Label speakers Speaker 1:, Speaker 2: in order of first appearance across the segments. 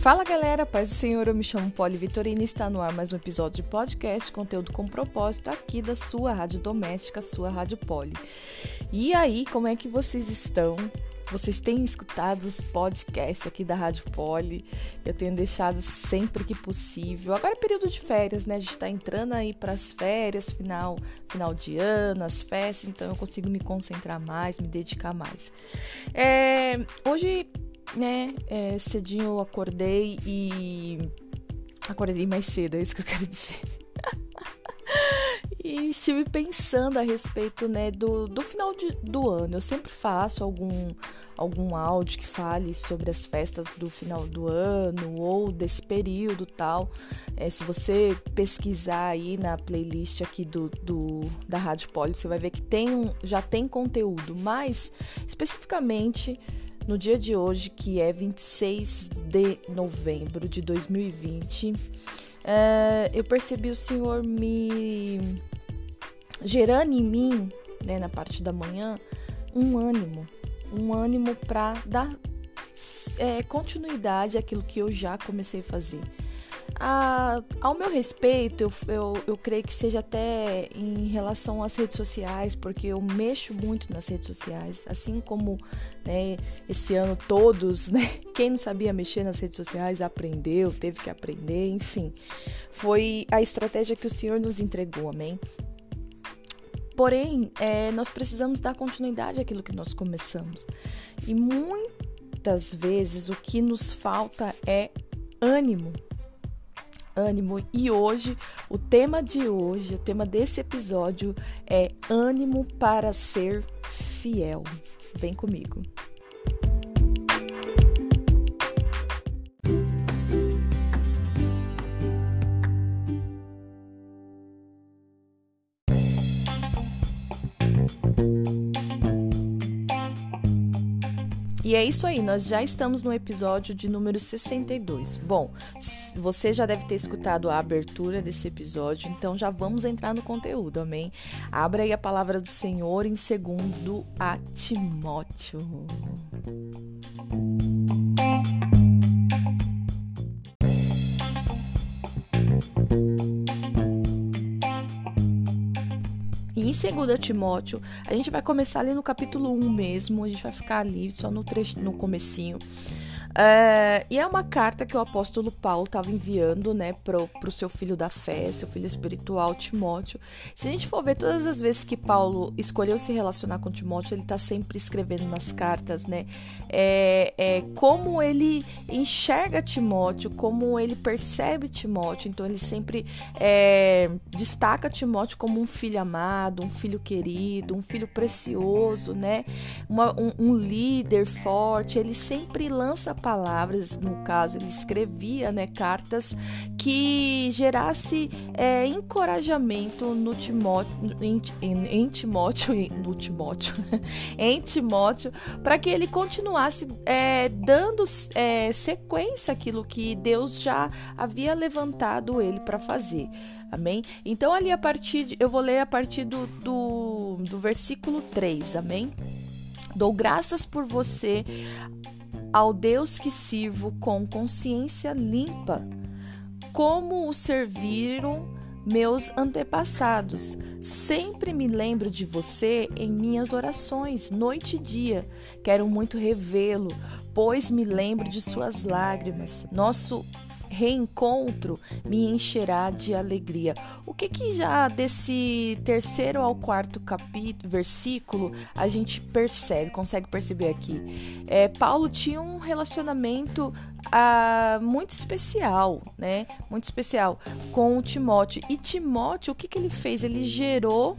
Speaker 1: Fala galera, paz do Senhor, eu me chamo Poli Vitorina e está no ar mais um episódio de podcast, conteúdo com propósito aqui da sua rádio doméstica, sua Rádio Poli. E aí, como é que vocês estão? Vocês têm escutado os podcasts aqui da Rádio Poli. Eu tenho deixado sempre que possível. Agora é período de férias, né? A gente está entrando aí para as férias, final, final de ano, as festas, então eu consigo me concentrar mais, me dedicar mais. É, hoje né, é, cedinho eu acordei e. Acordei mais cedo, é isso que eu quero dizer. e estive pensando a respeito né, do, do final de, do ano. Eu sempre faço algum, algum áudio que fale sobre as festas do final do ano ou desse período tal. É, se você pesquisar aí na playlist aqui do, do da Rádio Poli, você vai ver que tem já tem conteúdo, mas especificamente no dia de hoje, que é 26 de novembro de 2020, é, eu percebi o Senhor me gerando em mim, né, na parte da manhã, um ânimo, um ânimo para dar é, continuidade àquilo que eu já comecei a fazer. A, ao meu respeito, eu, eu, eu creio que seja até em relação às redes sociais, porque eu mexo muito nas redes sociais, assim como né, esse ano todos, né? Quem não sabia mexer nas redes sociais aprendeu, teve que aprender, enfim. Foi a estratégia que o Senhor nos entregou, amém? Porém, é, nós precisamos dar continuidade àquilo que nós começamos. E muitas vezes o que nos falta é ânimo ânimo. E hoje, o tema de hoje, o tema desse episódio é ânimo para ser fiel. Vem comigo. E é isso aí, nós já estamos no episódio de número 62. Bom, você já deve ter escutado a abertura desse episódio, então já vamos entrar no conteúdo, amém? Abra aí a palavra do Senhor em segundo a Timóteo. Em 2 Timóteo, a gente vai começar ali no capítulo 1 mesmo, a gente vai ficar ali só no, trecho, no comecinho. É, e é uma carta que o apóstolo Paulo estava enviando, né, pro, pro seu filho da fé, seu filho espiritual, Timóteo. Se a gente for ver todas as vezes que Paulo escolheu se relacionar com Timóteo, ele está sempre escrevendo nas cartas, né, é, é, como ele enxerga Timóteo, como ele percebe Timóteo. Então ele sempre é, destaca Timóteo como um filho amado, um filho querido, um filho precioso, né, Uma, um, um líder forte. Ele sempre lança palavras, no caso, ele escrevia né, cartas que gerasse é, encorajamento no Timóteo, em, em, em Timóteo, no Timóteo, em Timóteo, para que ele continuasse é, dando é, sequência àquilo que Deus já havia levantado ele para fazer. Amém? Então, ali a partir de, eu vou ler a partir do, do, do versículo 3, amém? Dou graças por você ao Deus que sirvo com consciência limpa, como o serviram meus antepassados. Sempre me lembro de você em minhas orações, noite e dia. Quero muito revê-lo, pois me lembro de suas lágrimas. Nosso reencontro me encherá de alegria. O que que já desse terceiro ao quarto capítulo, versículo, a gente percebe, consegue perceber aqui? É, Paulo tinha um relacionamento ah, muito especial, né? Muito especial com Timóteo. E Timóteo, o que que ele fez? Ele gerou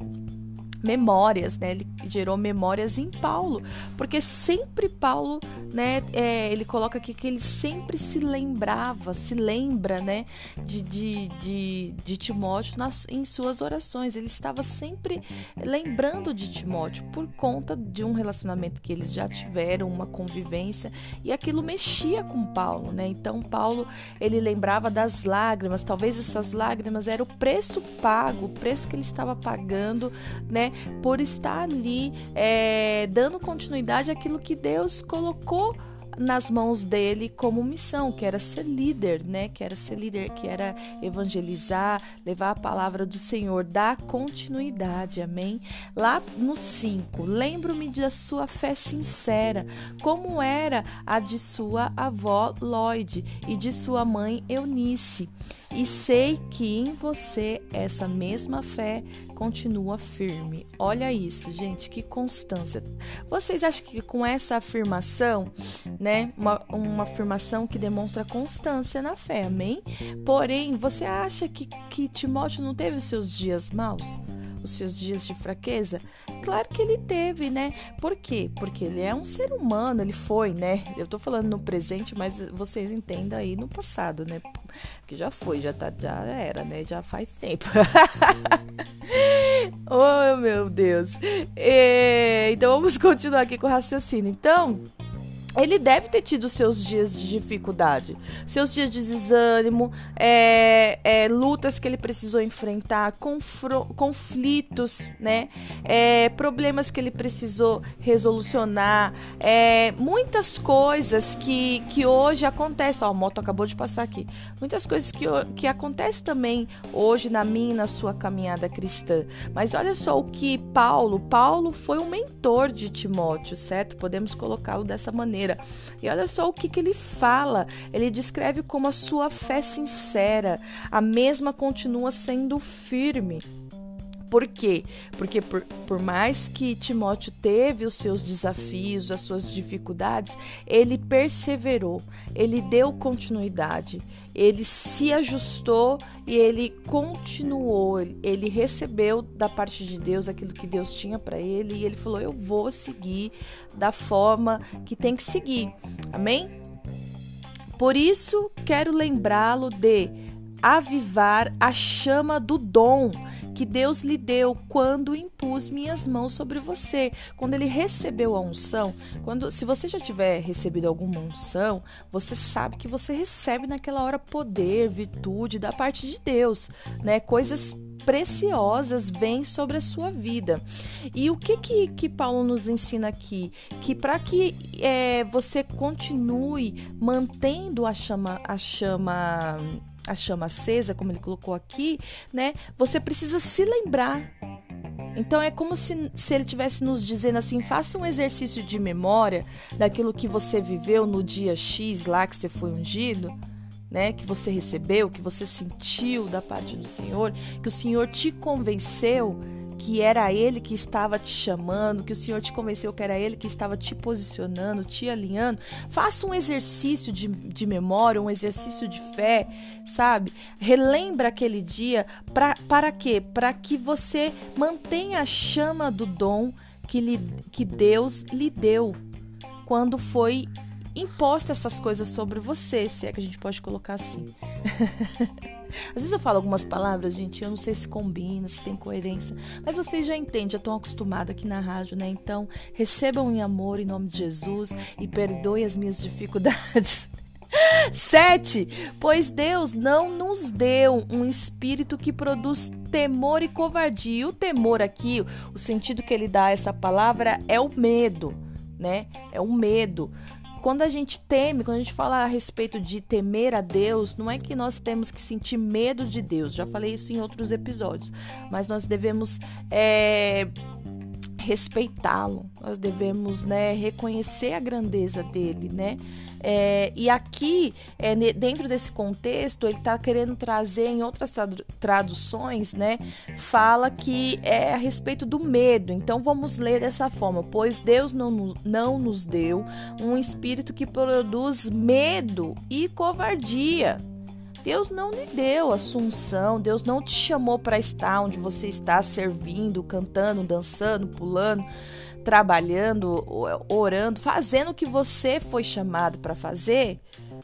Speaker 1: memórias, né? Ele gerou memórias em Paulo, porque sempre Paulo, né? É, ele coloca aqui que ele sempre se lembrava, se lembra, né? De, de, de, de Timóteo nas, em suas orações. Ele estava sempre lembrando de Timóteo por conta de um relacionamento que eles já tiveram, uma convivência e aquilo mexia com Paulo, né? Então Paulo ele lembrava das lágrimas. Talvez essas lágrimas eram o preço pago, o preço que ele estava pagando, né? Por estar ali é, dando continuidade àquilo que Deus colocou nas mãos dele como missão, que era ser líder, né? Que era ser líder, que era evangelizar, levar a palavra do Senhor, dar continuidade, amém? Lá no 5, lembro-me da sua fé sincera, como era a de sua avó Lloyd e de sua mãe Eunice. E sei que em você essa mesma fé continua firme. Olha isso, gente, que constância. Vocês acham que com essa afirmação, né, uma, uma afirmação que demonstra constância na fé, amém? Porém, você acha que, que Timóteo não teve os seus dias maus? Os seus dias de fraqueza? Claro que ele teve, né? Por quê? Porque ele é um ser humano, ele foi, né? Eu tô falando no presente, mas vocês entendam aí no passado, né? Porque já foi, já tá, já era, né? Já faz tempo. oh, meu Deus. É, então vamos continuar aqui com o raciocínio. Então, ele deve ter tido seus dias de dificuldade, seus dias de desânimo, é, é, lutas que ele precisou enfrentar, conflitos, né? É, problemas que ele precisou resolucionar, é, muitas coisas que, que hoje acontecem. Ó, a moto acabou de passar aqui. Muitas coisas que, que acontecem também hoje na minha e na sua caminhada cristã. Mas olha só o que Paulo, Paulo foi um mentor de Timóteo, certo? Podemos colocá-lo dessa maneira maneira. E olha só o que, que ele fala. Ele descreve como a sua fé sincera, a mesma continua sendo firme. Por quê? Porque por, por, mais que Timóteo teve os seus desafios, as suas dificuldades, ele perseverou, ele deu continuidade, ele se ajustou e ele continuou, ele recebeu da parte de Deus aquilo que Deus tinha para ele e ele falou: Eu vou seguir da forma que tem que seguir. Amém? Por isso, quero lembrá-lo de avivar a chama do dom que Deus lhe deu quando impus minhas mãos sobre você. Quando ele recebeu a unção, quando se você já tiver recebido alguma unção, você sabe que você recebe naquela hora poder, virtude da parte de Deus, né? Coisas preciosas vêm sobre a sua vida. E o que que, que Paulo nos ensina aqui? Que para que é, você continue mantendo a chama, a chama a chama acesa, como ele colocou aqui, né? Você precisa se lembrar. Então é como se, se ele tivesse nos dizendo assim: faça um exercício de memória daquilo que você viveu no dia X lá que você foi ungido. Né, que você recebeu, que você sentiu da parte do Senhor, que o Senhor te convenceu que era Ele que estava te chamando, que o Senhor te convenceu que era Ele que estava te posicionando, te alinhando. Faça um exercício de, de memória, um exercício de fé, sabe? Relembra aquele dia pra, para quê? Para que você mantenha a chama do dom que, lhe, que Deus lhe deu quando foi imposta essas coisas sobre você, se é que a gente pode colocar assim. Às vezes eu falo algumas palavras, gente, eu não sei se combina, se tem coerência, mas vocês já entendem, já estão acostumados aqui na rádio, né? Então, recebam em amor em nome de Jesus e perdoe as minhas dificuldades. Sete, pois Deus não nos deu um espírito que produz temor e covardia. E o temor aqui, o sentido que ele dá a essa palavra é o medo, né? É o medo. Quando a gente teme, quando a gente fala a respeito de temer a Deus, não é que nós temos que sentir medo de Deus. Já falei isso em outros episódios. Mas nós devemos é, respeitá-lo. Nós devemos né, reconhecer a grandeza dele, né? É, e aqui, é, dentro desse contexto, ele está querendo trazer em outras traduções, né? Fala que é a respeito do medo. Então vamos ler dessa forma: Pois Deus não, não nos deu um espírito que produz medo e covardia. Deus não lhe deu assunção, Deus não te chamou para estar onde você está servindo, cantando, dançando, pulando trabalhando, orando, fazendo o que você foi chamado para fazer,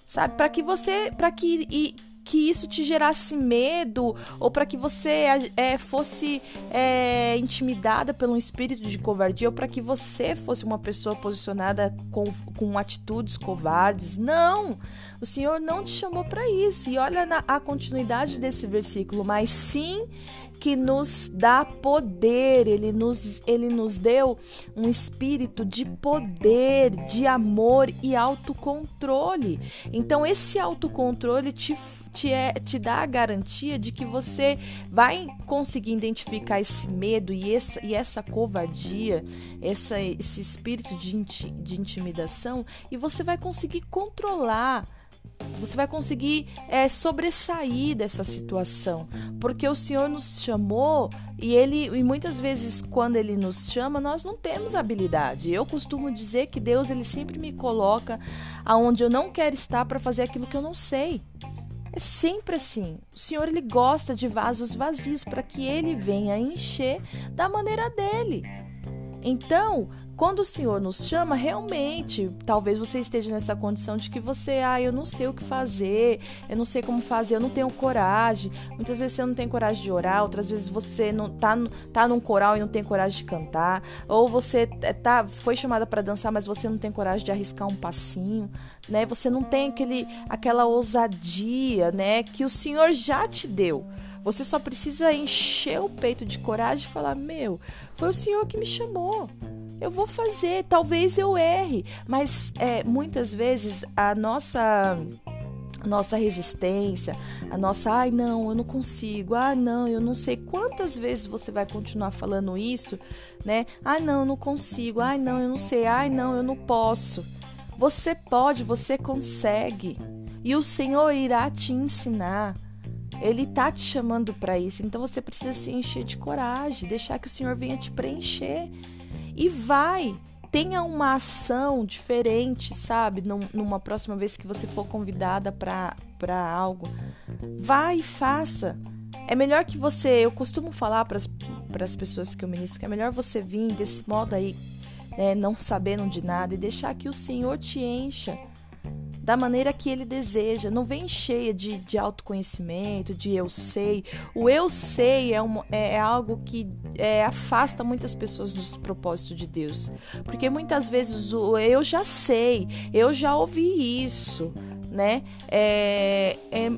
Speaker 1: sabe? Para que você, para que e, que isso te gerasse medo ou para que você é, fosse é, intimidada pelo espírito de covardia ou para que você fosse uma pessoa posicionada com, com atitudes covardes. Não! O Senhor não te chamou para isso. E olha na, a continuidade desse versículo, mas sim que nos dá poder, ele nos, ele nos deu um espírito de poder, de amor e autocontrole. Então, esse autocontrole te te, é, te dá a garantia de que você vai conseguir identificar esse medo e essa, e essa covardia, essa, esse espírito de, inti, de intimidação, e você vai conseguir controlar você vai conseguir é, sobressair dessa situação, porque o Senhor nos chamou e ele e muitas vezes quando ele nos chama nós não temos habilidade. Eu costumo dizer que Deus ele sempre me coloca aonde eu não quero estar para fazer aquilo que eu não sei. É sempre assim. O Senhor ele gosta de vasos vazios para que ele venha encher da maneira dele. Então, quando o Senhor nos chama, realmente, talvez você esteja nessa condição de que você, ah, eu não sei o que fazer, eu não sei como fazer, eu não tenho coragem. Muitas vezes você não tem coragem de orar, outras vezes você não tá, tá num coral e não tem coragem de cantar, ou você é, tá foi chamada para dançar, mas você não tem coragem de arriscar um passinho, né? Você não tem aquele aquela ousadia, né, que o Senhor já te deu. Você só precisa encher o peito de coragem e falar: Meu, foi o Senhor que me chamou eu vou fazer, talvez eu erre, mas é, muitas vezes a nossa nossa resistência, a nossa, ai não, eu não consigo, ai não, eu não sei quantas vezes você vai continuar falando isso, né? Ai não, eu não consigo, ai não, eu não sei, ai não, eu não posso. Você pode, você consegue. E o Senhor irá te ensinar. Ele tá te chamando para isso, então você precisa se encher de coragem, deixar que o Senhor venha te preencher e vai. Tenha uma ação diferente, sabe? numa próxima vez que você for convidada para algo. Vai e faça. É melhor que você. Eu costumo falar para as pessoas que eu ministro que é melhor você vir desse modo aí, né, não sabendo de nada, e deixar que o Senhor te encha da maneira que ele deseja. Não vem cheia de, de autoconhecimento, de eu sei. O eu sei é, um, é, é algo que é, afasta muitas pessoas dos propósitos de Deus. Porque muitas vezes o eu já sei, eu já ouvi isso, né? É, é,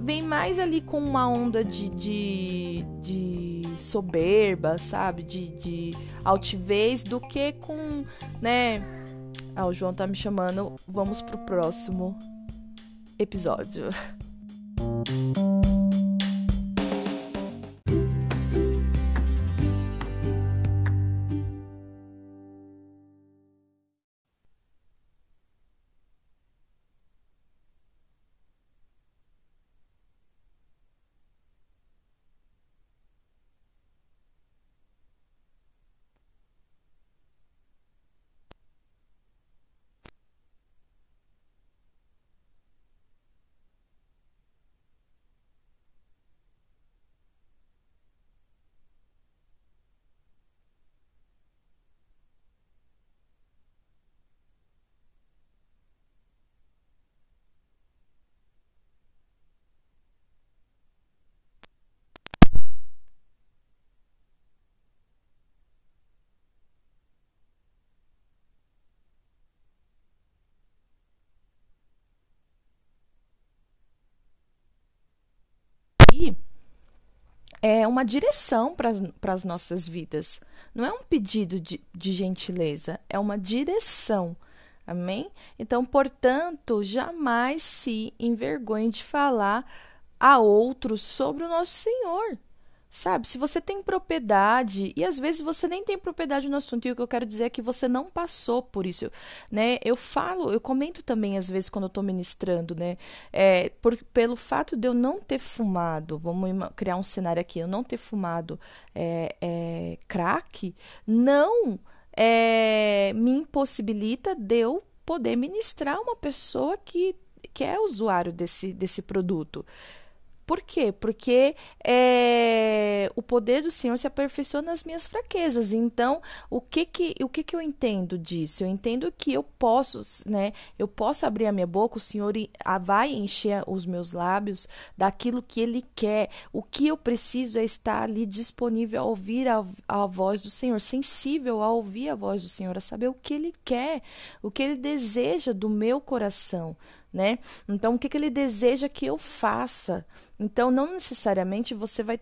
Speaker 1: vem mais ali com uma onda de, de, de soberba, sabe? De, de altivez do que com, né? Ah, o João tá me chamando. Vamos pro próximo episódio. é uma direção para as nossas vidas. Não é um pedido de, de gentileza, é uma direção. Amém? Então, portanto, jamais se envergonhe de falar a outros sobre o nosso Senhor. Sabe, se você tem propriedade, e às vezes você nem tem propriedade no assunto, e o que eu quero dizer é que você não passou por isso, né? Eu falo, eu comento também às vezes quando eu tô ministrando, né? É, por, pelo fato de eu não ter fumado, vamos criar um cenário aqui, eu não ter fumado é, é, crack, não é, me impossibilita de eu poder ministrar uma pessoa que, que é usuário desse, desse produto. Por quê? Porque é, o poder do Senhor se aperfeiçoa nas minhas fraquezas. Então, o que que, o que que eu entendo disso? Eu entendo que eu posso, né? Eu posso abrir a minha boca, o Senhor vai encher os meus lábios daquilo que Ele quer. O que eu preciso é estar ali disponível a ouvir a, a voz do Senhor, sensível a ouvir a voz do Senhor, a saber o que Ele quer, o que Ele deseja do meu coração né? Então, o que, que ele deseja que eu faça? Então, não necessariamente você vai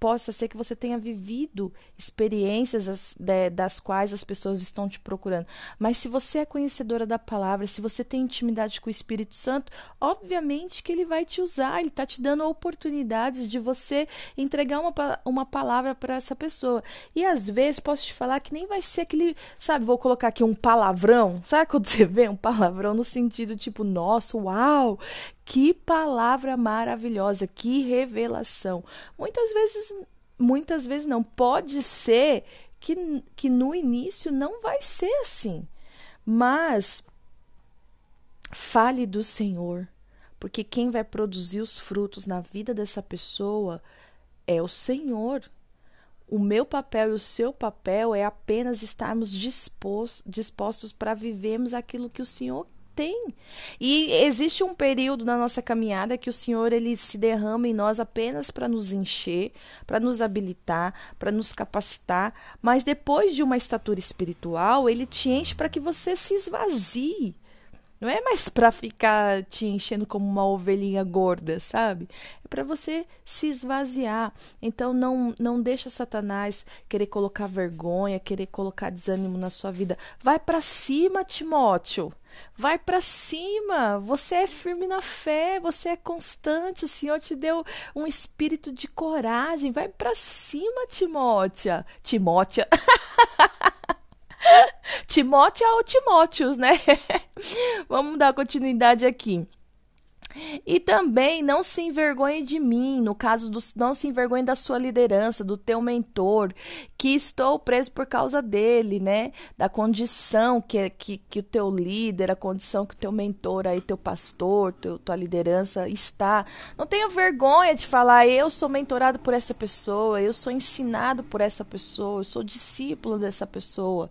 Speaker 1: possa ser que você tenha vivido experiências as, de, das quais as pessoas estão te procurando. Mas se você é conhecedora da palavra, se você tem intimidade com o Espírito Santo, obviamente que ele vai te usar, ele está te dando oportunidades de você entregar uma, uma palavra para essa pessoa. E às vezes posso te falar que nem vai ser aquele, sabe, vou colocar aqui um palavrão. Sabe quando você vê um palavrão no sentido tipo, nossa, uau, que palavra maravilhosa, que revelação. Muitas vezes, muitas vezes não. Pode ser que, que no início não vai ser assim. Mas fale do Senhor, porque quem vai produzir os frutos na vida dessa pessoa é o Senhor. O meu papel e o seu papel é apenas estarmos dispostos, dispostos para vivermos aquilo que o Senhor tem. E existe um período na nossa caminhada que o Senhor ele se derrama em nós apenas para nos encher, para nos habilitar, para nos capacitar, mas depois de uma estatura espiritual, ele te enche para que você se esvazie. Não é mais para ficar te enchendo como uma ovelhinha gorda, sabe? É para você se esvaziar. Então não não deixa Satanás querer colocar vergonha, querer colocar desânimo na sua vida. Vai para cima, Timóteo. Vai para cima. Você é firme na fé, você é constante. O Senhor te deu um espírito de coragem. Vai para cima, Timóteo. Timóteo. Timóteo ou Timóteos, né? Vamos dar continuidade aqui. E também não se envergonhe de mim, no caso do não se envergonhe da sua liderança, do teu mentor, que estou preso por causa dele, né? Da condição que, que, que o teu líder, a condição que o teu mentor aí, teu pastor, teu, tua liderança está. Não tenha vergonha de falar, eu sou mentorado por essa pessoa, eu sou ensinado por essa pessoa, eu sou discípulo dessa pessoa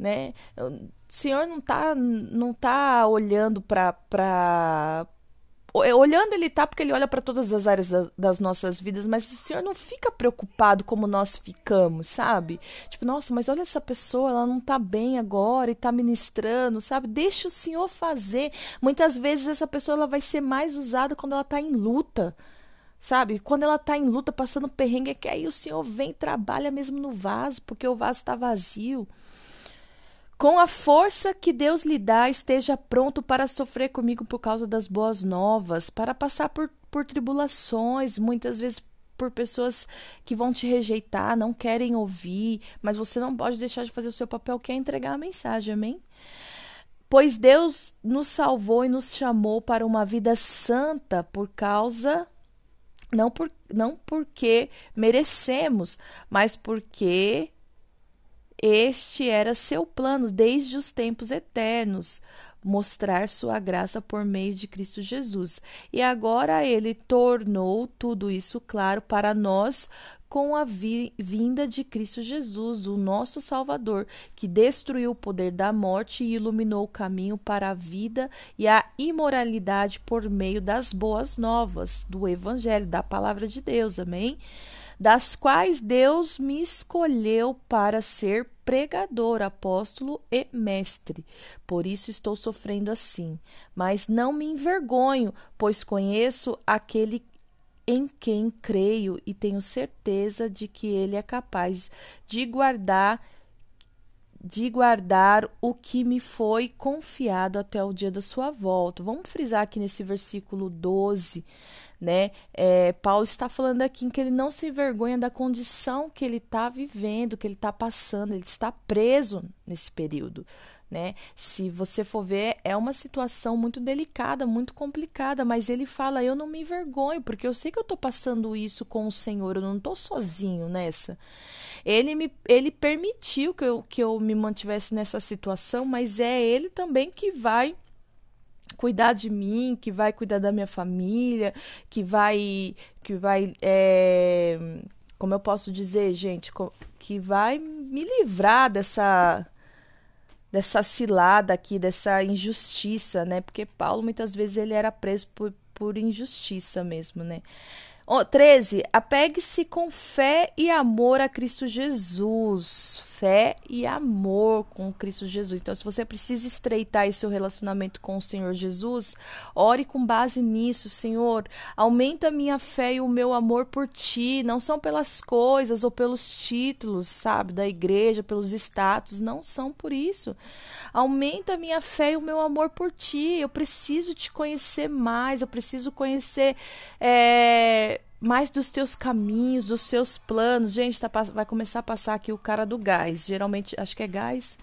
Speaker 1: né? O Senhor não tá, não tá olhando para olhando ele tá porque ele olha para todas as áreas da, das nossas vidas, mas o Senhor não fica preocupado como nós ficamos, sabe? Tipo, nossa, mas olha essa pessoa, ela não tá bem agora e tá ministrando, sabe? Deixa o Senhor fazer. Muitas vezes essa pessoa ela vai ser mais usada quando ela tá em luta. Sabe? Quando ela tá em luta, passando perrengue, é que aí o Senhor vem e trabalha mesmo no vaso, porque o vaso está vazio. Com a força que Deus lhe dá, esteja pronto para sofrer comigo por causa das boas novas, para passar por, por tribulações, muitas vezes por pessoas que vão te rejeitar, não querem ouvir, mas você não pode deixar de fazer o seu papel, que é entregar a mensagem, amém? Pois Deus nos salvou e nos chamou para uma vida santa por causa não por não porque merecemos, mas porque este era seu plano desde os tempos eternos, mostrar sua graça por meio de Cristo Jesus. E agora ele tornou tudo isso claro para nós com a vi vinda de Cristo Jesus, o nosso Salvador, que destruiu o poder da morte e iluminou o caminho para a vida e a imoralidade por meio das boas novas do Evangelho, da palavra de Deus. Amém? Das quais Deus me escolheu para ser pregador, apóstolo e mestre. Por isso estou sofrendo assim. Mas não me envergonho, pois conheço aquele em quem creio e tenho certeza de que ele é capaz de guardar de guardar o que me foi confiado até o dia da sua volta. Vamos frisar aqui nesse versículo 12 né? É, Paulo está falando aqui que ele não se envergonha da condição que ele está vivendo, que ele está passando, ele está preso nesse período. Né? Se você for ver, é uma situação muito delicada, muito complicada, mas ele fala: Eu não me envergonho, porque eu sei que eu estou passando isso com o Senhor, eu não estou sozinho nessa. Ele, me, ele permitiu que eu, que eu me mantivesse nessa situação, mas é ele também que vai cuidar de mim, que vai cuidar da minha família, que vai, que vai, é, como eu posso dizer, gente, que vai me livrar dessa dessa cilada aqui, dessa injustiça, né? Porque Paulo muitas vezes ele era preso por, por injustiça mesmo, né? Oh, 13. Apegue-se com fé e amor a Cristo Jesus fé e amor com Cristo Jesus. Então, se você precisa estreitar esse seu relacionamento com o Senhor Jesus, ore com base nisso, Senhor. Aumenta a minha fé e o meu amor por ti. Não são pelas coisas ou pelos títulos, sabe, da igreja, pelos status. Não são por isso. Aumenta a minha fé e o meu amor por ti. Eu preciso te conhecer mais. Eu preciso conhecer. É mais dos teus caminhos, dos seus planos. Gente, tá, vai começar a passar aqui o cara do gás. Geralmente, acho que é gás.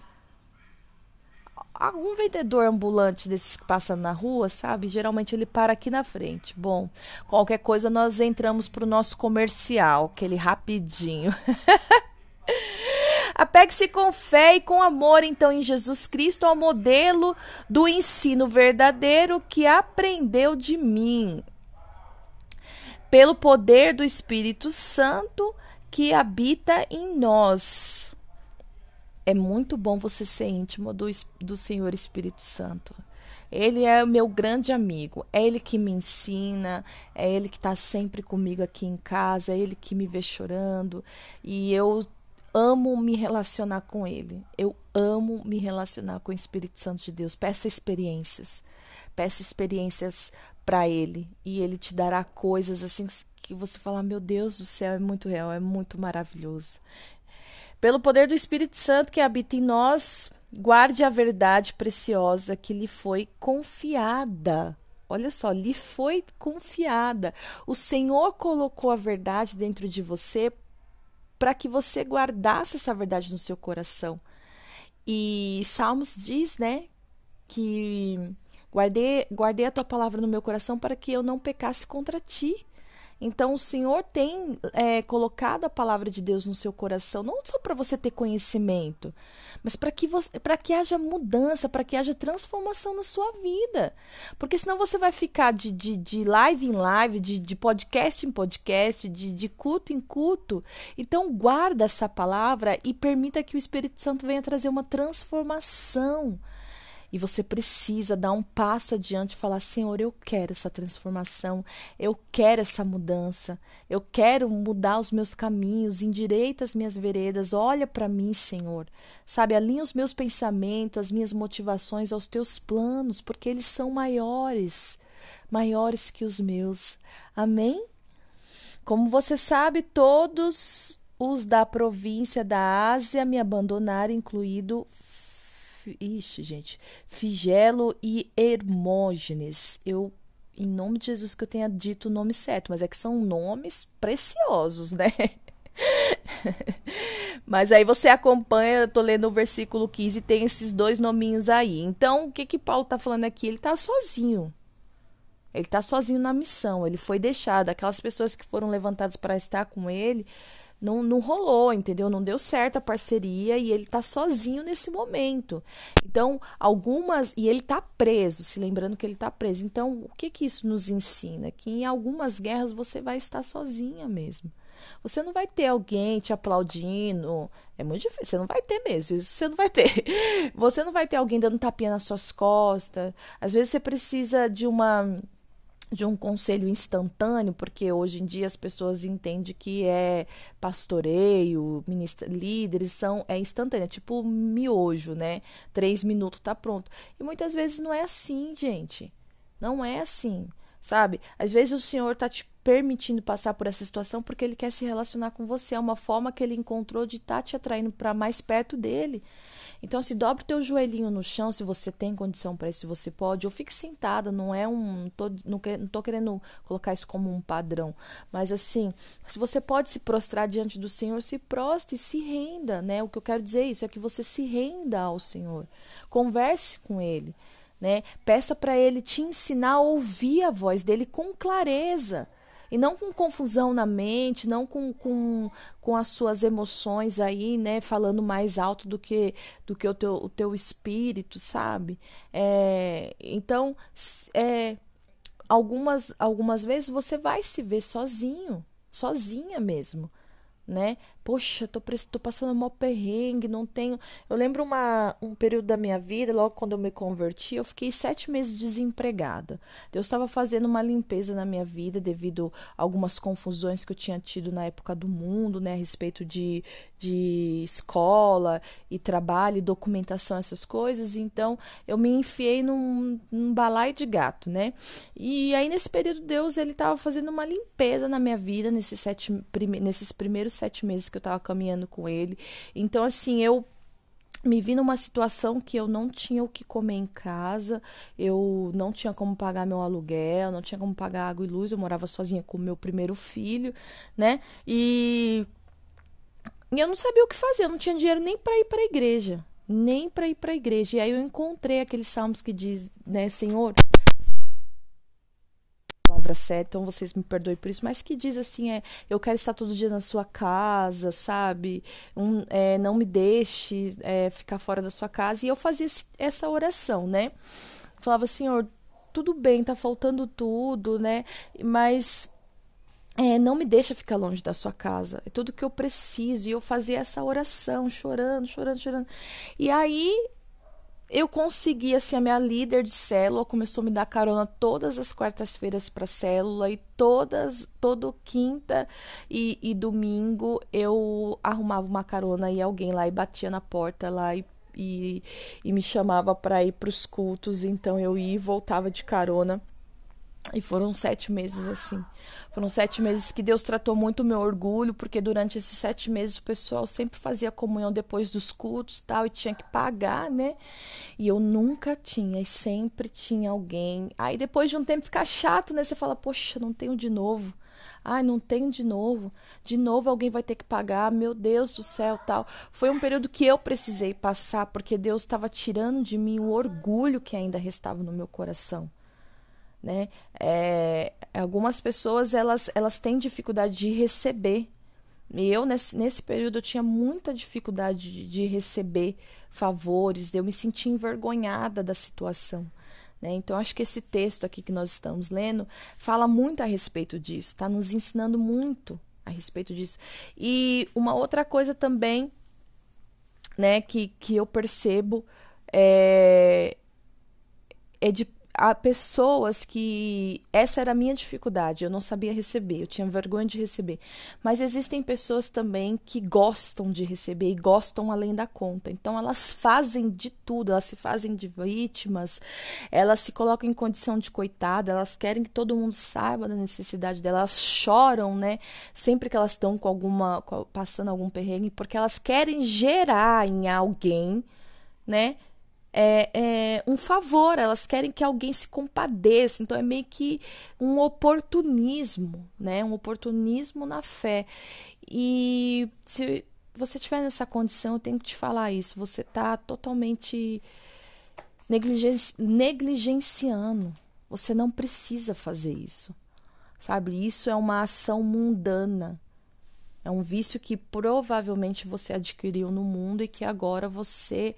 Speaker 1: Algum vendedor ambulante desses que passa na rua, sabe? Geralmente ele para aqui na frente. Bom, qualquer coisa nós entramos pro nosso comercial, aquele rapidinho. Apegue-se com fé e com amor, então, em Jesus Cristo, ao modelo do ensino verdadeiro que aprendeu de mim pelo poder do Espírito Santo que habita em nós. É muito bom você ser íntimo do, do Senhor Espírito Santo. Ele é o meu grande amigo. É ele que me ensina, é ele que está sempre comigo aqui em casa, é ele que me vê chorando. E eu amo me relacionar com ele. Eu amo me relacionar com o Espírito Santo de Deus. Peça experiências. Peça experiências para ele e ele te dará coisas assim que você fala: "Meu Deus do céu, é muito real, é muito maravilhoso". Pelo poder do Espírito Santo que habita em nós, guarde a verdade preciosa que lhe foi confiada. Olha só, lhe foi confiada. O Senhor colocou a verdade dentro de você para que você guardasse essa verdade no seu coração. E Salmos diz, né, que Guardei, guardei a tua palavra no meu coração para que eu não pecasse contra ti. Então, o Senhor tem é, colocado a palavra de Deus no seu coração, não só para você ter conhecimento, mas para que, que haja mudança, para que haja transformação na sua vida. Porque senão você vai ficar de, de, de live em live, de, de podcast em podcast, de, de culto em culto. Então, guarda essa palavra e permita que o Espírito Santo venha trazer uma transformação e você precisa dar um passo adiante e falar: Senhor, eu quero essa transformação, eu quero essa mudança, eu quero mudar os meus caminhos, endireita as minhas veredas, olha para mim, Senhor. Sabe, alinha os meus pensamentos, as minhas motivações aos teus planos, porque eles são maiores, maiores que os meus. Amém? Como você sabe, todos os da província da Ásia me abandonaram, incluído Ixi, gente. Figelo e Hermógenes. Eu, em nome de Jesus, que eu tenha dito o nome certo, mas é que são nomes preciosos, né? Mas aí você acompanha, eu tô lendo o versículo 15 e tem esses dois nominhos aí. Então, o que que Paulo tá falando aqui? Ele tá sozinho. Ele tá sozinho na missão, ele foi deixado. Aquelas pessoas que foram levantadas para estar com ele, não, não rolou, entendeu? Não deu certo a parceria e ele tá sozinho nesse momento. Então, algumas. E ele tá preso, se lembrando que ele tá preso. Então, o que que isso nos ensina? Que em algumas guerras você vai estar sozinha mesmo. Você não vai ter alguém te aplaudindo. É muito difícil. Você não vai ter mesmo. Isso você não vai ter. Você não vai ter alguém dando tapinha nas suas costas. Às vezes você precisa de uma de um conselho instantâneo, porque hoje em dia as pessoas entendem que é pastoreio, ministra, líderes são é instantâneo, é tipo miojo, né? Três minutos tá pronto. E muitas vezes não é assim, gente. Não é assim, sabe? Às vezes o Senhor tá te permitindo passar por essa situação porque ele quer se relacionar com você, é uma forma que ele encontrou de estar tá te atraindo para mais perto dele. Então, se dobra o teu joelhinho no chão, se você tem condição para isso, se você pode, ou fique sentada, não é um. Tô, não, não tô querendo colocar isso como um padrão. Mas assim, se você pode se prostrar diante do Senhor, se prostre, se renda, né? O que eu quero dizer é isso é que você se renda ao Senhor. Converse com Ele. Né? Peça para ele te ensinar a ouvir a voz dele com clareza. E não com confusão na mente, não com, com, com as suas emoções aí, né? Falando mais alto do que, do que o, teu, o teu espírito, sabe? É, então, é, algumas, algumas vezes você vai se ver sozinho, sozinha mesmo. né? Poxa, tô, tô passando mal perrengue, não tenho. Eu lembro uma, um período da minha vida, logo quando eu me converti, eu fiquei sete meses desempregada. Deus estava fazendo uma limpeza na minha vida devido a algumas confusões que eu tinha tido na época do mundo, né? A respeito de, de escola e trabalho, e documentação, essas coisas. Então, eu me enfiei num, num balai de gato, né? E aí, nesse período, Deus, ele estava fazendo uma limpeza na minha vida, nesses, sete, prime, nesses primeiros sete meses que eu estava caminhando com ele. Então, assim, eu me vi numa situação que eu não tinha o que comer em casa, eu não tinha como pagar meu aluguel, não tinha como pagar água e luz, eu morava sozinha com o meu primeiro filho, né? E, e eu não sabia o que fazer, eu não tinha dinheiro nem para ir para a igreja, nem para ir para a igreja. E aí eu encontrei aqueles salmos que diz, né, Senhor, palavra certa, então vocês me perdoem por isso, mas que diz assim, é, eu quero estar todo dia na sua casa, sabe? Um, é, não me deixe é, ficar fora da sua casa. E eu fazia essa oração, né? falava, Senhor, tudo bem, tá faltando tudo, né? Mas é, não me deixa ficar longe da sua casa. É tudo que eu preciso. E eu fazia essa oração, chorando, chorando, chorando. E aí eu consegui, assim, a minha líder de célula começou a me dar carona todas as quartas-feiras para célula e todas, todo quinta e, e, domingo eu arrumava uma carona e alguém lá e batia na porta lá e, e, e me chamava para ir para os cultos, então eu ia e voltava de carona. E foram sete meses assim. Foram sete meses que Deus tratou muito o meu orgulho, porque durante esses sete meses o pessoal sempre fazia comunhão depois dos cultos tal, e tinha que pagar, né? E eu nunca tinha, e sempre tinha alguém. Aí depois de um tempo fica chato, né? Você fala, poxa, não tenho de novo. Ai, não tenho de novo. De novo alguém vai ter que pagar. Meu Deus do céu, tal. Foi um período que eu precisei passar, porque Deus estava tirando de mim o orgulho que ainda restava no meu coração né? É, algumas pessoas elas, elas têm dificuldade de receber. E eu, nesse, nesse período, eu tinha muita dificuldade de, de receber favores, eu me sentir envergonhada da situação. Né? Então, acho que esse texto aqui que nós estamos lendo fala muito a respeito disso, está nos ensinando muito a respeito disso. E uma outra coisa também né, que, que eu percebo é, é de há pessoas que essa era a minha dificuldade, eu não sabia receber, eu tinha vergonha de receber. Mas existem pessoas também que gostam de receber e gostam além da conta. Então elas fazem de tudo, elas se fazem de vítimas, elas se colocam em condição de coitada, elas querem que todo mundo saiba da necessidade delas, elas choram, né? Sempre que elas estão com alguma passando algum perrengue, porque elas querem gerar em alguém, né? É, é, um favor, elas querem que alguém se compadeça. Então é meio que um oportunismo, né? Um oportunismo na fé. E se você estiver nessa condição, eu tenho que te falar isso. Você está totalmente negligenciando. Você não precisa fazer isso. Sabe? Isso é uma ação mundana. É um vício que provavelmente você adquiriu no mundo e que agora você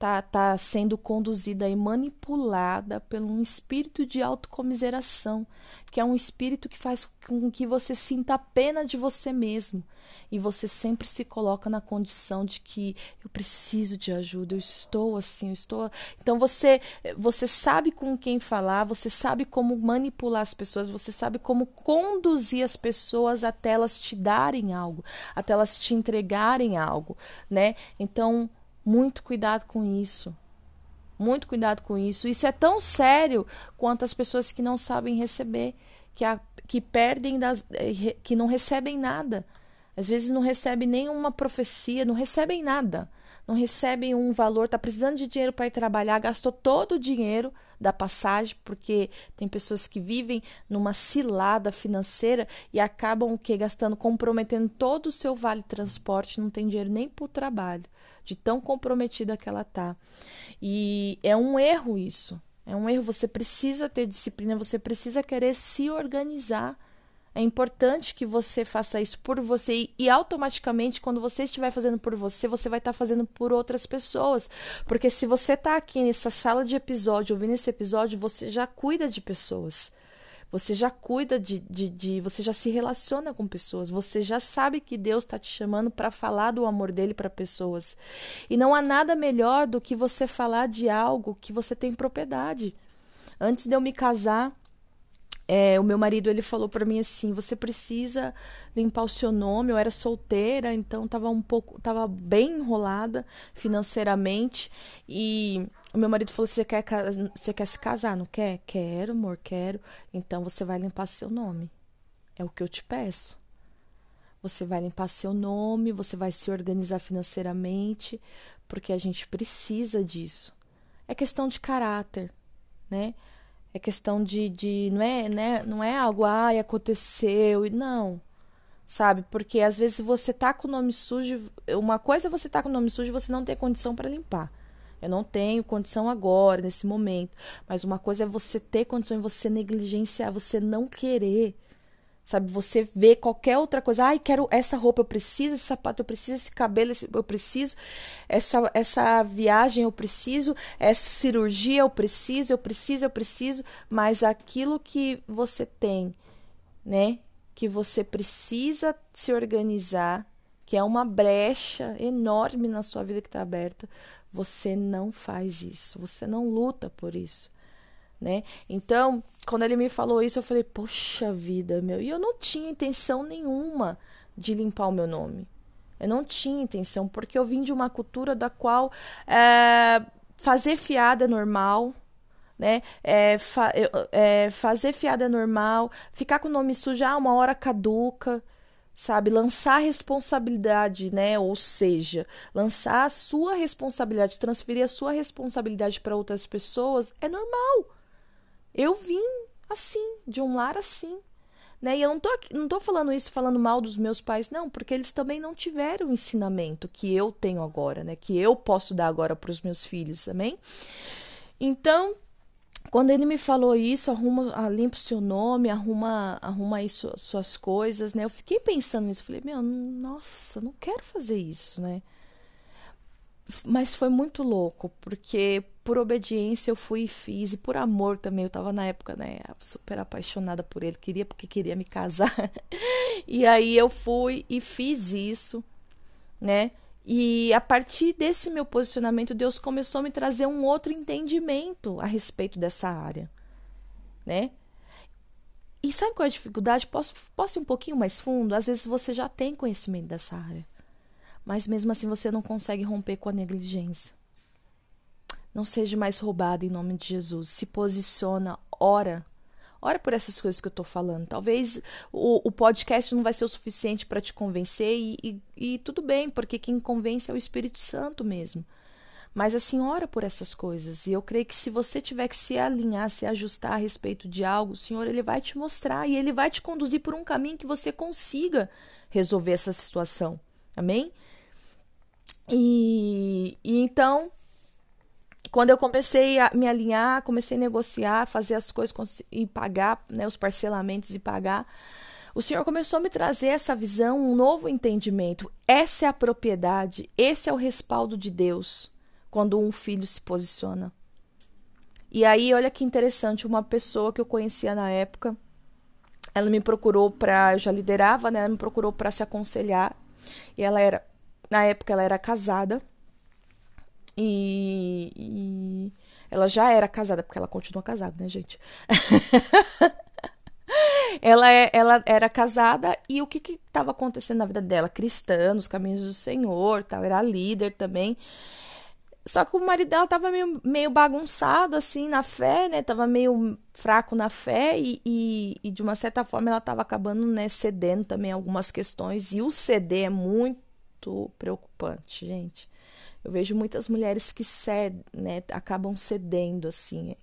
Speaker 1: tá, tá sendo conduzida e manipulada por um espírito de autocomiseração, que é um espírito que faz com que você sinta pena de você mesmo e você sempre se coloca na condição de que eu preciso de ajuda, eu estou assim, eu estou. Então você você sabe com quem falar, você sabe como manipular as pessoas, você sabe como conduzir as pessoas até elas te darem algo, até elas te entregarem algo, né? Então muito cuidado com isso. Muito cuidado com isso. Isso é tão sério quanto as pessoas que não sabem receber, que, a, que perdem, das, eh, que não recebem nada. Às vezes não recebem nenhuma profecia, não recebem nada. Não recebem um valor, está precisando de dinheiro para ir trabalhar, gastou todo o dinheiro da passagem, porque tem pessoas que vivem numa cilada financeira e acabam o que gastando, comprometendo todo o seu vale transporte, não tem dinheiro nem para o trabalho de tão comprometida que ela tá. E é um erro isso. É um erro. Você precisa ter disciplina, você precisa querer se organizar. É importante que você faça isso por você e, e, automaticamente, quando você estiver fazendo por você, você vai estar tá fazendo por outras pessoas. Porque se você está aqui nessa sala de episódio, ouvindo esse episódio, você já cuida de pessoas. Você já cuida de, de, de você já se relaciona com pessoas, você já sabe que Deus está te chamando para falar do amor dele para pessoas. E não há nada melhor do que você falar de algo que você tem propriedade. Antes de eu me casar, é, o meu marido ele falou para mim assim: você precisa limpar o seu nome. Eu era solteira, então estava um pouco, tava bem enrolada financeiramente e o meu marido falou: você quer, você quer se casar? Não quer? Quero, amor, quero. Então você vai limpar seu nome. É o que eu te peço. Você vai limpar seu nome, você vai se organizar financeiramente, porque a gente precisa disso. É questão de caráter, né? É questão de, de não é, né, não é algo ai aconteceu e não. Sabe? Porque às vezes você tá com o nome sujo, uma coisa é você tá com o nome sujo e você não tem condição para limpar. Eu não tenho condição agora, nesse momento. Mas uma coisa é você ter condição e você negligenciar, você não querer Sabe, você vê qualquer outra coisa, ai, quero essa roupa, eu preciso, esse sapato eu preciso, esse cabelo eu preciso, essa, essa viagem eu preciso, essa cirurgia eu preciso, eu preciso, eu preciso, mas aquilo que você tem, né, que você precisa se organizar, que é uma brecha enorme na sua vida que está aberta, você não faz isso, você não luta por isso né? Então, quando ele me falou isso, eu falei, poxa vida, meu. E eu não tinha intenção nenhuma de limpar o meu nome. Eu não tinha intenção, porque eu vim de uma cultura da qual é, fazer fiada é normal, né? É, fa é, fazer fiada é normal, ficar com o nome sujo, ah, uma hora caduca, sabe? Lançar responsabilidade, né? Ou seja, lançar a sua responsabilidade, transferir a sua responsabilidade para outras pessoas é normal. Eu vim assim, de um lar assim. Né? E eu não tô, não tô falando isso falando mal dos meus pais, não, porque eles também não tiveram o ensinamento que eu tenho agora, né? Que eu posso dar agora para os meus filhos também. Então, quando ele me falou isso, arruma, ah, limpa o seu nome, arruma, arruma aí suas, suas coisas, né? Eu fiquei pensando nisso, falei, meu, nossa, não quero fazer isso, né? Mas foi muito louco, porque por obediência eu fui e fiz, e por amor também. Eu tava na época, né, super apaixonada por ele, queria porque queria me casar. e aí eu fui e fiz isso, né? E a partir desse meu posicionamento, Deus começou a me trazer um outro entendimento a respeito dessa área, né? E sabe qual é a dificuldade? Posso, posso ir um pouquinho mais fundo? Às vezes você já tem conhecimento dessa área mas mesmo assim você não consegue romper com a negligência. Não seja mais roubado em nome de Jesus. Se posiciona, ora. Ora por essas coisas que eu estou falando. Talvez o, o, podcast não vai ser o suficiente para te convencer e, e, e tudo bem, porque quem convence é o Espírito Santo mesmo. Mas assim, ora por essas coisas. E eu creio que se você tiver que se alinhar, se ajustar a respeito de algo, o Senhor ele vai te mostrar e ele vai te conduzir por um caminho que você consiga resolver essa situação. Amém? E, e então, quando eu comecei a me alinhar, comecei a negociar, fazer as coisas e pagar, né, os parcelamentos e pagar, o Senhor começou a me trazer essa visão, um novo entendimento. Essa é a propriedade, esse é o respaldo de Deus quando um filho se posiciona. E aí, olha que interessante, uma pessoa que eu conhecia na época, ela me procurou para, eu já liderava, né? Ela me procurou para se aconselhar. E ela era na época ela era casada e, e ela já era casada, porque ela continua casada, né, gente? ela, é, ela era casada e o que estava acontecendo na vida dela? Cristã, nos caminhos do Senhor, tal, era líder também. Só que o marido dela estava meio, meio bagunçado, assim, na fé, né? Tava meio fraco na fé e, e, e de uma certa forma ela estava acabando, né, cedendo também algumas questões. E o ceder é muito preocupante, gente. Eu vejo muitas mulheres que cedem, né, acabam cedendo assim.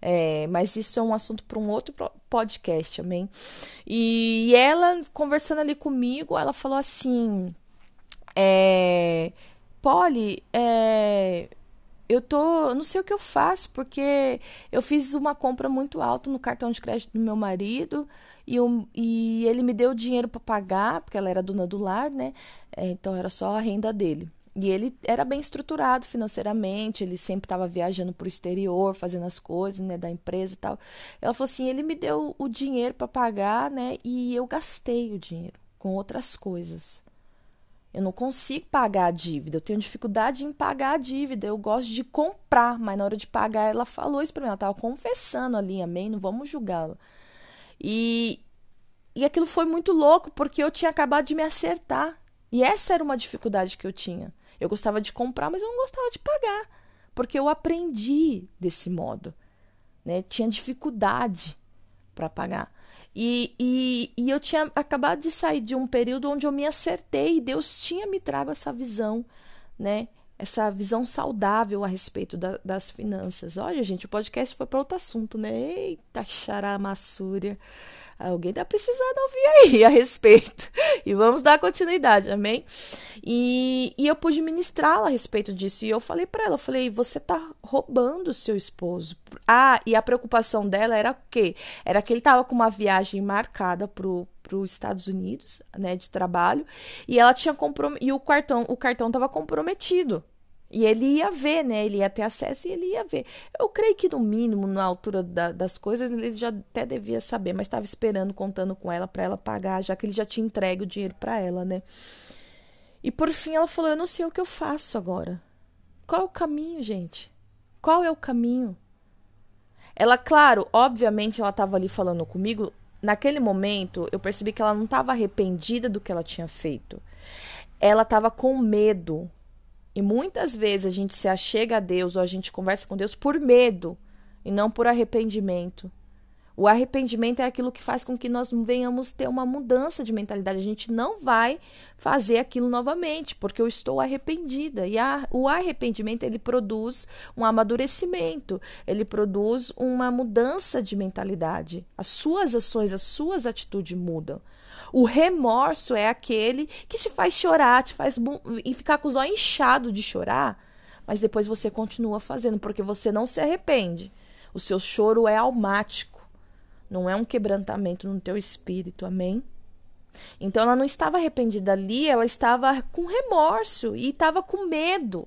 Speaker 1: É, mas isso é um assunto para um outro podcast, amém? E ela, conversando ali comigo, ela falou assim: é, Polly, é, eu tô. Não sei o que eu faço, porque eu fiz uma compra muito alta no cartão de crédito do meu marido e, eu, e ele me deu dinheiro para pagar, porque ela era dona do lar, né? É, então era só a renda dele. E ele era bem estruturado financeiramente, ele sempre estava viajando para o exterior, fazendo as coisas, né, da empresa e tal. Ela falou assim: ele me deu o dinheiro para pagar, né, e eu gastei o dinheiro com outras coisas. Eu não consigo pagar a dívida, eu tenho dificuldade em pagar a dívida. Eu gosto de comprar, mas na hora de pagar, ela falou isso para mim. Ela estava confessando ali, amém? Não vamos julgá-la. E, e aquilo foi muito louco, porque eu tinha acabado de me acertar. E essa era uma dificuldade que eu tinha. Eu gostava de comprar, mas eu não gostava de pagar, porque eu aprendi desse modo. Né? Tinha dificuldade para pagar. E, e, e eu tinha acabado de sair de um período onde eu me acertei e Deus tinha me trago essa visão, né? Essa visão saudável a respeito da, das finanças. Olha, gente, o podcast foi para outro assunto, né? Eita, xaramassúria. Alguém tá precisando ouvir aí a respeito. E vamos dar continuidade, amém? E, e eu pude ministrá-la a respeito disso. E eu falei para ela, eu falei, você tá roubando o seu esposo. Ah, e a preocupação dela era o quê? Era que ele tava com uma viagem marcada pro para os Estados Unidos, né, de trabalho, e ela tinha comprom e o cartão, o cartão estava comprometido. E ele ia ver, né? Ele ia ter acesso e ele ia ver. Eu creio que, no mínimo, na altura da, das coisas, ele já até devia saber, mas estava esperando, contando com ela para ela pagar, já que ele já tinha entregue o dinheiro para ela, né? E por fim ela falou: Eu não sei o que eu faço agora. Qual é o caminho, gente? Qual é o caminho? Ela, claro, obviamente, ela estava ali falando comigo. Naquele momento, eu percebi que ela não estava arrependida do que ela tinha feito. Ela estava com medo e muitas vezes a gente se achega a Deus ou a gente conversa com Deus por medo e não por arrependimento. O arrependimento é aquilo que faz com que nós venhamos ter uma mudança de mentalidade. A gente não vai fazer aquilo novamente, porque eu estou arrependida. E a, o arrependimento ele produz um amadurecimento, ele produz uma mudança de mentalidade. As suas ações, as suas atitudes mudam. O remorso é aquele que te faz chorar, te faz e ficar com os olhos inchados de chorar, mas depois você continua fazendo porque você não se arrepende. O seu choro é almático, não é um quebrantamento no teu espírito, amém? Então ela não estava arrependida ali, ela estava com remorso e estava com medo,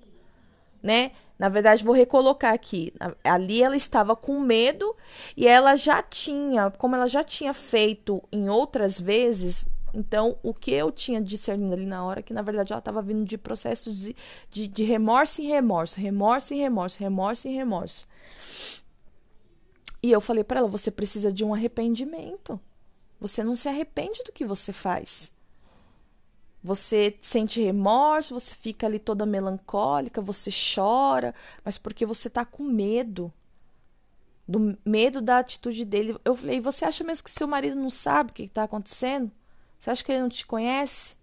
Speaker 1: né? Na verdade, vou recolocar aqui. Ali ela estava com medo e ela já tinha, como ela já tinha feito em outras vezes, então o que eu tinha discernido ali na hora, que na verdade ela estava vindo de processos de, de, de remorso em remorso, remorso em remorso, remorso em remorso. E eu falei para ela: você precisa de um arrependimento. Você não se arrepende do que você faz. Você sente remorso, você fica ali toda melancólica, você chora, mas porque você tá com medo. Do medo da atitude dele. Eu falei, você acha mesmo que seu marido não sabe o que está acontecendo? Você acha que ele não te conhece?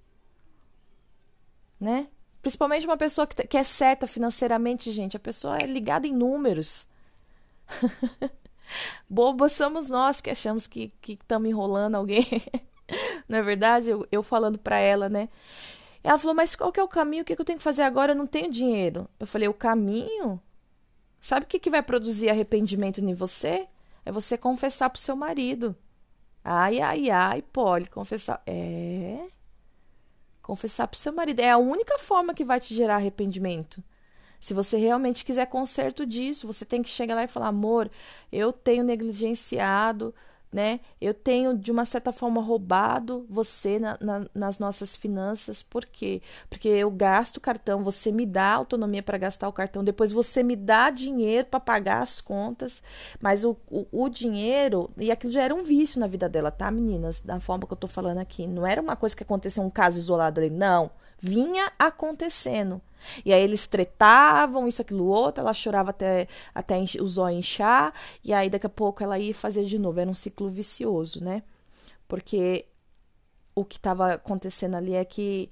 Speaker 1: Né? Principalmente uma pessoa que, que é certa financeiramente, gente. A pessoa é ligada em números. Bobas somos nós que achamos que estamos enrolando alguém. Não é verdade? Eu, eu falando para ela, né? Ela falou, mas qual que é o caminho? O que, que eu tenho que fazer agora? Eu não tenho dinheiro. Eu falei, o caminho? Sabe o que, que vai produzir arrependimento em você? É você confessar pro seu marido. Ai, ai, ai, pode confessar. É. Confessar pro seu marido. É a única forma que vai te gerar arrependimento. Se você realmente quiser conserto disso, você tem que chegar lá e falar: amor, eu tenho negligenciado né? Eu tenho, de uma certa forma, roubado você na, na, nas nossas finanças. Por quê? Porque eu gasto o cartão, você me dá autonomia para gastar o cartão, depois você me dá dinheiro para pagar as contas, mas o, o, o, dinheiro, e aquilo já era um vício na vida dela, tá, meninas? Da forma que eu tô falando aqui. Não era uma coisa que aconteceu, um caso isolado ali, não. Vinha acontecendo. E aí eles tretavam, isso, aquilo, outro, ela chorava até, até os olhos inchar, e aí daqui a pouco ela ia fazer de novo. Era um ciclo vicioso, né? Porque o que estava acontecendo ali é que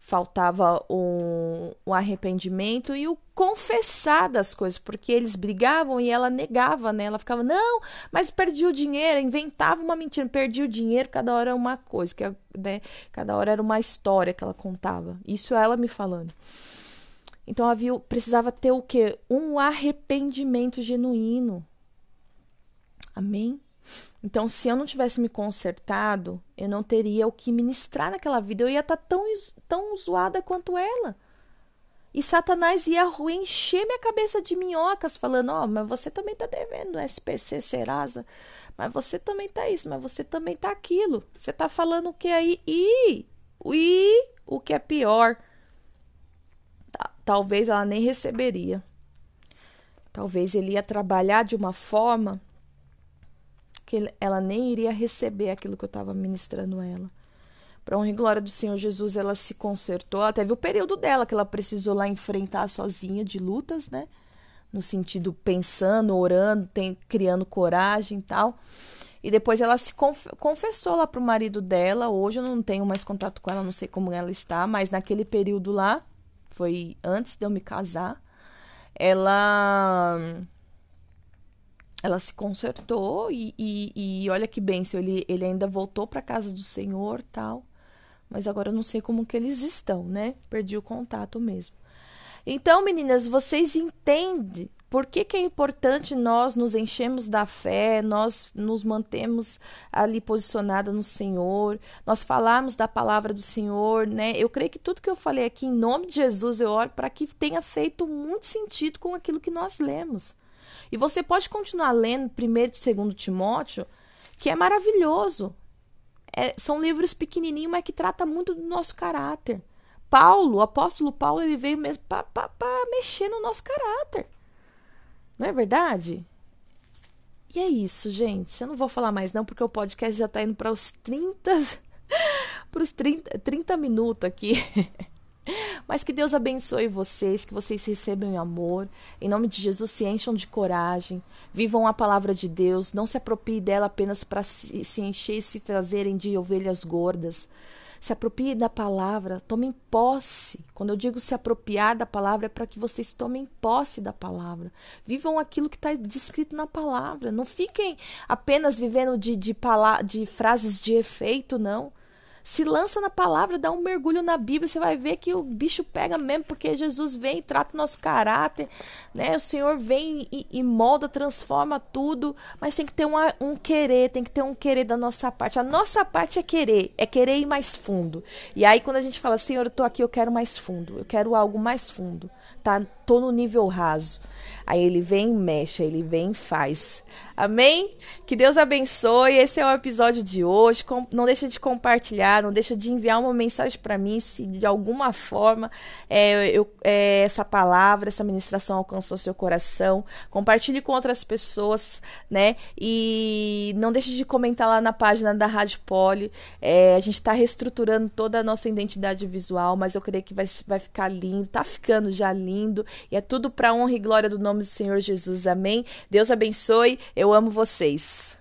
Speaker 1: faltava um, um, arrependimento e o confessar das coisas, porque eles brigavam e ela negava, né? Ela ficava, não, mas perdi o dinheiro, inventava uma mentira, perdi o dinheiro, cada hora era uma coisa, que, né? cada hora era uma história que ela contava. Isso ela me falando. Então havia, precisava ter o quê? Um arrependimento genuíno. Amém? Então, se eu não tivesse me consertado, eu não teria o que ministrar naquela vida. Eu ia estar tá tão, tão zoada quanto ela. E Satanás ia encher minha cabeça de minhocas, falando: Ó, oh, mas você também tá devendo SPC Serasa. Mas você também tá isso, mas você também tá aquilo. Você tá falando o que aí? E, e o que é pior, talvez ela nem receberia. Talvez ele ia trabalhar de uma forma que ela nem iria receber aquilo que eu estava ministrando a ela. Para honra e glória do Senhor Jesus, ela se consertou. Ela teve o período dela que ela precisou lá enfrentar sozinha de lutas, né? No sentido pensando, orando, tem, criando coragem e tal. E depois ela se conf confessou lá pro marido dela. Hoje eu não tenho mais contato com ela, não sei como ela está, mas naquele período lá, foi antes de eu me casar, ela ela se consertou e, e, e olha que bênção, ele, ele ainda voltou para casa do Senhor tal. Mas agora eu não sei como que eles estão, né? Perdi o contato mesmo. Então, meninas, vocês entendem por que, que é importante nós nos enchemos da fé, nós nos mantemos ali posicionada no Senhor, nós falarmos da palavra do Senhor, né? Eu creio que tudo que eu falei aqui, em nome de Jesus, eu oro para que tenha feito muito sentido com aquilo que nós lemos. E você pode continuar lendo 1 e 2 Timóteo, que é maravilhoso. É, são livros pequenininhos, mas que trata muito do nosso caráter. Paulo, o apóstolo Paulo, ele veio mesmo para mexer no nosso caráter. Não é verdade? E é isso, gente. Eu não vou falar mais não, porque o podcast já está indo para os 30 para os 30, 30 minutos aqui. Mas que Deus abençoe vocês, que vocês recebam amor. Em nome de Jesus, se encham de coragem. Vivam a palavra de Deus. Não se aproprie dela apenas para se, encher e se fazerem de ovelhas gordas. Se aproprie da palavra, tomem posse. Quando eu digo se apropriar da palavra, é para que vocês tomem posse da palavra. Vivam aquilo que está descrito na palavra. Não fiquem apenas vivendo de, de, de frases de efeito, não. Se lança na palavra, dá um mergulho na Bíblia, você vai ver que o bicho pega mesmo, porque Jesus vem e trata o nosso caráter, né? O Senhor vem e, e molda, transforma tudo, mas tem que ter um querer, tem que ter um querer da nossa parte. A nossa parte é querer, é querer ir mais fundo. E aí quando a gente fala, Senhor, eu tô aqui, eu quero mais fundo, eu quero algo mais fundo, tá? Tô no nível raso. Aí ele vem e mexe, ele vem e faz. Amém? Que Deus abençoe. Esse é o episódio de hoje. Não deixa de compartilhar, não deixa de enviar uma mensagem para mim se de alguma forma é, eu, é, essa palavra, essa ministração alcançou seu coração. Compartilhe com outras pessoas, né? E não deixe de comentar lá na página da Rádio Poli. É, a gente está reestruturando toda a nossa identidade visual, mas eu creio que vai, vai ficar lindo. Tá ficando já lindo. E é tudo para honra e glória do nome do Senhor Jesus. Amém. Deus abençoe. Eu amo vocês.